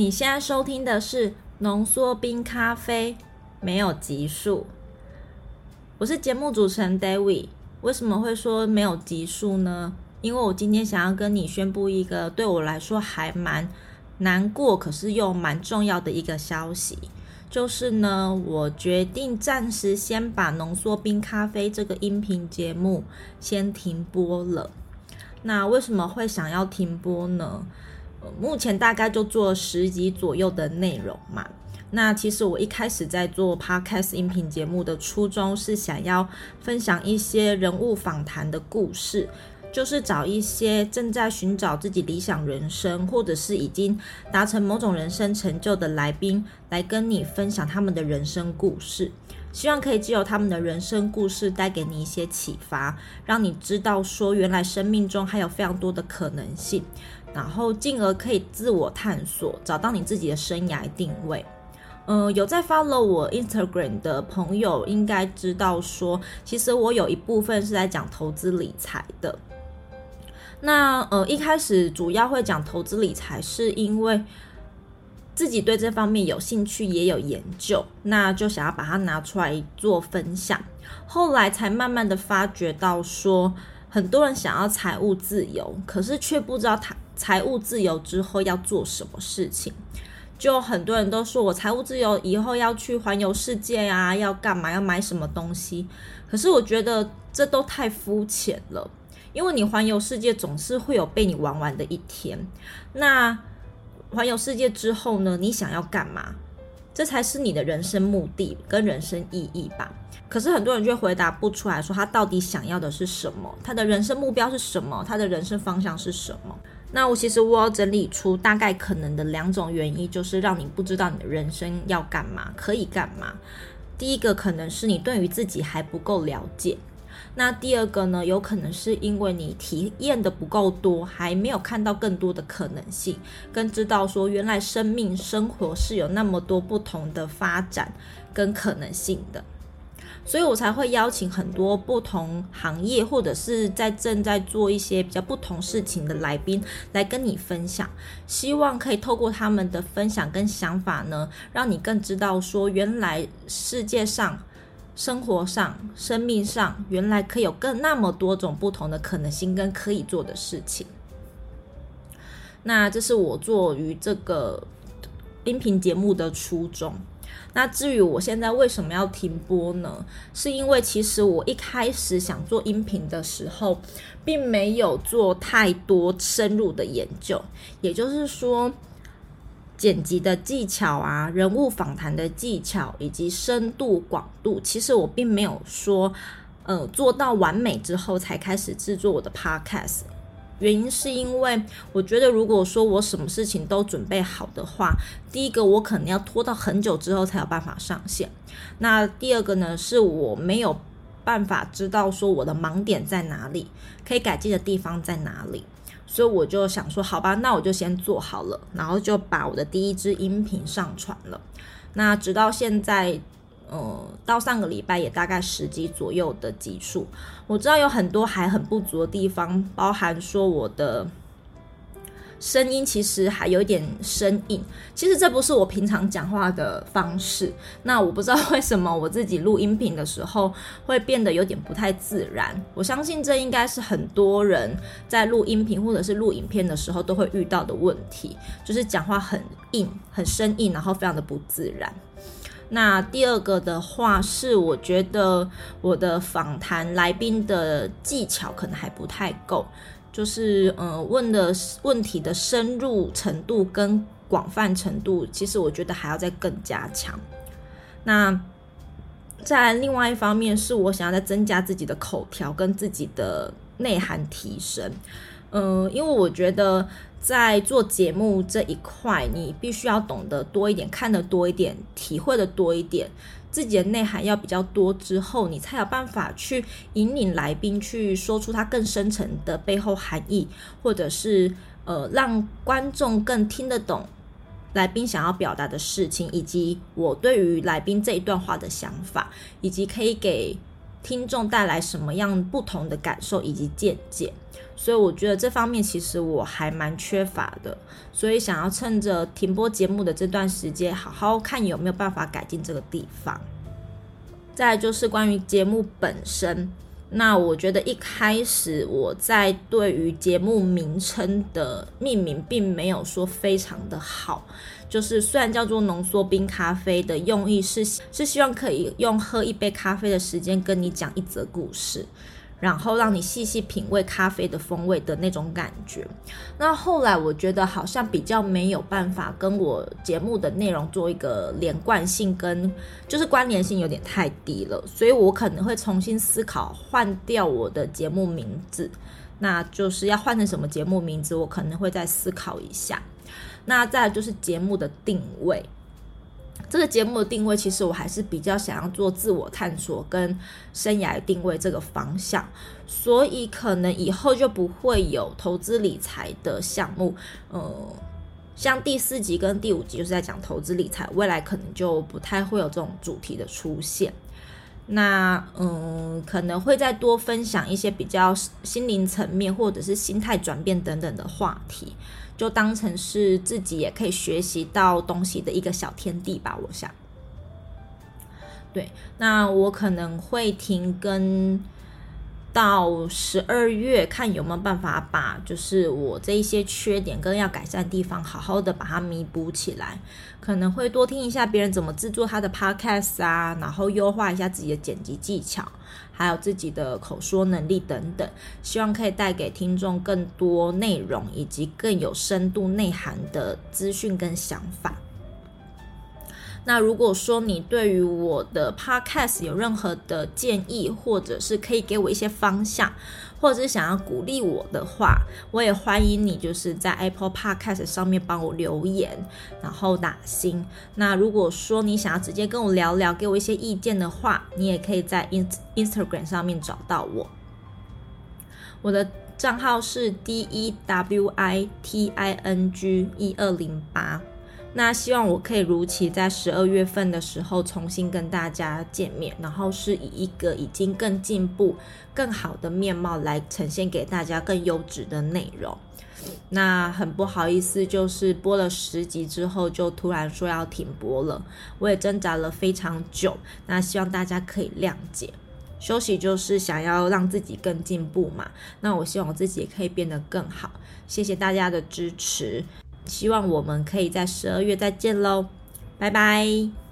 你现在收听的是浓缩冰咖啡，没有集数。我是节目主持人 David。为什么会说没有集数呢？因为我今天想要跟你宣布一个对我来说还蛮难过，可是又蛮重要的一个消息，就是呢，我决定暂时先把浓缩冰咖啡这个音频节目先停播了。那为什么会想要停播呢？目前大概就做十集左右的内容嘛。那其实我一开始在做 Podcast 音频节目的初衷是想要分享一些人物访谈的故事，就是找一些正在寻找自己理想人生，或者是已经达成某种人生成就的来宾，来跟你分享他们的人生故事。希望可以借由他们的人生故事带给你一些启发，让你知道说原来生命中还有非常多的可能性。然后进而可以自我探索，找到你自己的生涯定位。嗯、有在 follow 我 Instagram 的朋友应该知道说，其实我有一部分是在讲投资理财的。那呃一开始主要会讲投资理财，是因为自己对这方面有兴趣，也有研究，那就想要把它拿出来做分享。后来才慢慢的发觉到说，很多人想要财务自由，可是却不知道他。财务自由之后要做什么事情？就很多人都说我财务自由以后要去环游世界啊，要干嘛？要买什么东西？可是我觉得这都太肤浅了，因为你环游世界总是会有被你玩完的一天。那环游世界之后呢？你想要干嘛？这才是你的人生目的跟人生意义吧。可是很多人却回答不出来说他到底想要的是什么？他的人生目标是什么？他的人生方向是什么？那我其实我要整理出大概可能的两种原因，就是让你不知道你的人生要干嘛，可以干嘛。第一个可能是你对于自己还不够了解，那第二个呢，有可能是因为你体验的不够多，还没有看到更多的可能性，跟知道说原来生命生活是有那么多不同的发展跟可能性的。所以我才会邀请很多不同行业或者是在正在做一些比较不同事情的来宾来跟你分享，希望可以透过他们的分享跟想法呢，让你更知道说原来世界上、生活上、生命上原来可以有更那么多种不同的可能性跟可以做的事情。那这是我做于这个音频节目的初衷。那至于我现在为什么要停播呢？是因为其实我一开始想做音频的时候，并没有做太多深入的研究，也就是说，剪辑的技巧啊，人物访谈的技巧以及深度广度，其实我并没有说，呃，做到完美之后才开始制作我的 podcast。原因是因为我觉得，如果说我什么事情都准备好的话，第一个我可能要拖到很久之后才有办法上线。那第二个呢，是我没有办法知道说我的盲点在哪里，可以改进的地方在哪里。所以我就想说，好吧，那我就先做好了，然后就把我的第一支音频上传了。那直到现在。呃，到上个礼拜也大概十集左右的集数，我知道有很多还很不足的地方，包含说我的声音其实还有一点生硬，其实这不是我平常讲话的方式。那我不知道为什么我自己录音频的时候会变得有点不太自然。我相信这应该是很多人在录音频或者是录影片的时候都会遇到的问题，就是讲话很硬、很生硬，然后非常的不自然。那第二个的话是，我觉得我的访谈来宾的技巧可能还不太够，就是呃问的问题的深入程度跟广泛程度，其实我觉得还要再更加强。那在另外一方面，是我想要再增加自己的口条跟自己的内涵提升。嗯、因为我觉得。在做节目这一块，你必须要懂得多一点，看得多一点，体会的多一点，自己的内涵要比较多之后，你才有办法去引领来宾去说出他更深层的背后含义，或者是呃让观众更听得懂来宾想要表达的事情，以及我对于来宾这一段话的想法，以及可以给听众带来什么样不同的感受以及见解。所以我觉得这方面其实我还蛮缺乏的，所以想要趁着停播节目的这段时间，好好看有没有办法改进这个地方。再就是关于节目本身，那我觉得一开始我在对于节目名称的命名并没有说非常的好，就是虽然叫做浓缩冰咖啡的用意是是希望可以用喝一杯咖啡的时间跟你讲一则故事。然后让你细细品味咖啡的风味的那种感觉。那后来我觉得好像比较没有办法跟我节目的内容做一个连贯性，跟就是关联性有点太低了，所以我可能会重新思考换掉我的节目名字。那就是要换成什么节目名字，我可能会再思考一下。那再就是节目的定位。这个节目的定位，其实我还是比较想要做自我探索跟生涯定位这个方向，所以可能以后就不会有投资理财的项目。呃，像第四集跟第五集就是在讲投资理财，未来可能就不太会有这种主题的出现。那嗯，可能会再多分享一些比较心灵层面或者是心态转变等等的话题。就当成是自己也可以学习到东西的一个小天地吧，我想。对，那我可能会停更到十二月，看有没有办法把就是我这一些缺点跟要改善的地方，好好的把它弥补起来。可能会多听一下别人怎么制作他的 podcast 啊，然后优化一下自己的剪辑技巧。还有自己的口说能力等等，希望可以带给听众更多内容，以及更有深度内涵的资讯跟想法。那如果说你对于我的 podcast 有任何的建议，或者是可以给我一些方向，或者是想要鼓励我的话，我也欢迎你就是在 Apple Podcast 上面帮我留言，然后打星。那如果说你想要直接跟我聊聊，给我一些意见的话，你也可以在 Instagram 上面找到我。我的账号是 D E W I T I N G 一二零八。那希望我可以如期在十二月份的时候重新跟大家见面，然后是以一个已经更进步、更好的面貌来呈现给大家更优质的内容。那很不好意思，就是播了十集之后就突然说要停播了，我也挣扎了非常久。那希望大家可以谅解，休息就是想要让自己更进步嘛。那我希望我自己也可以变得更好。谢谢大家的支持。希望我们可以在十二月再见喽，拜拜。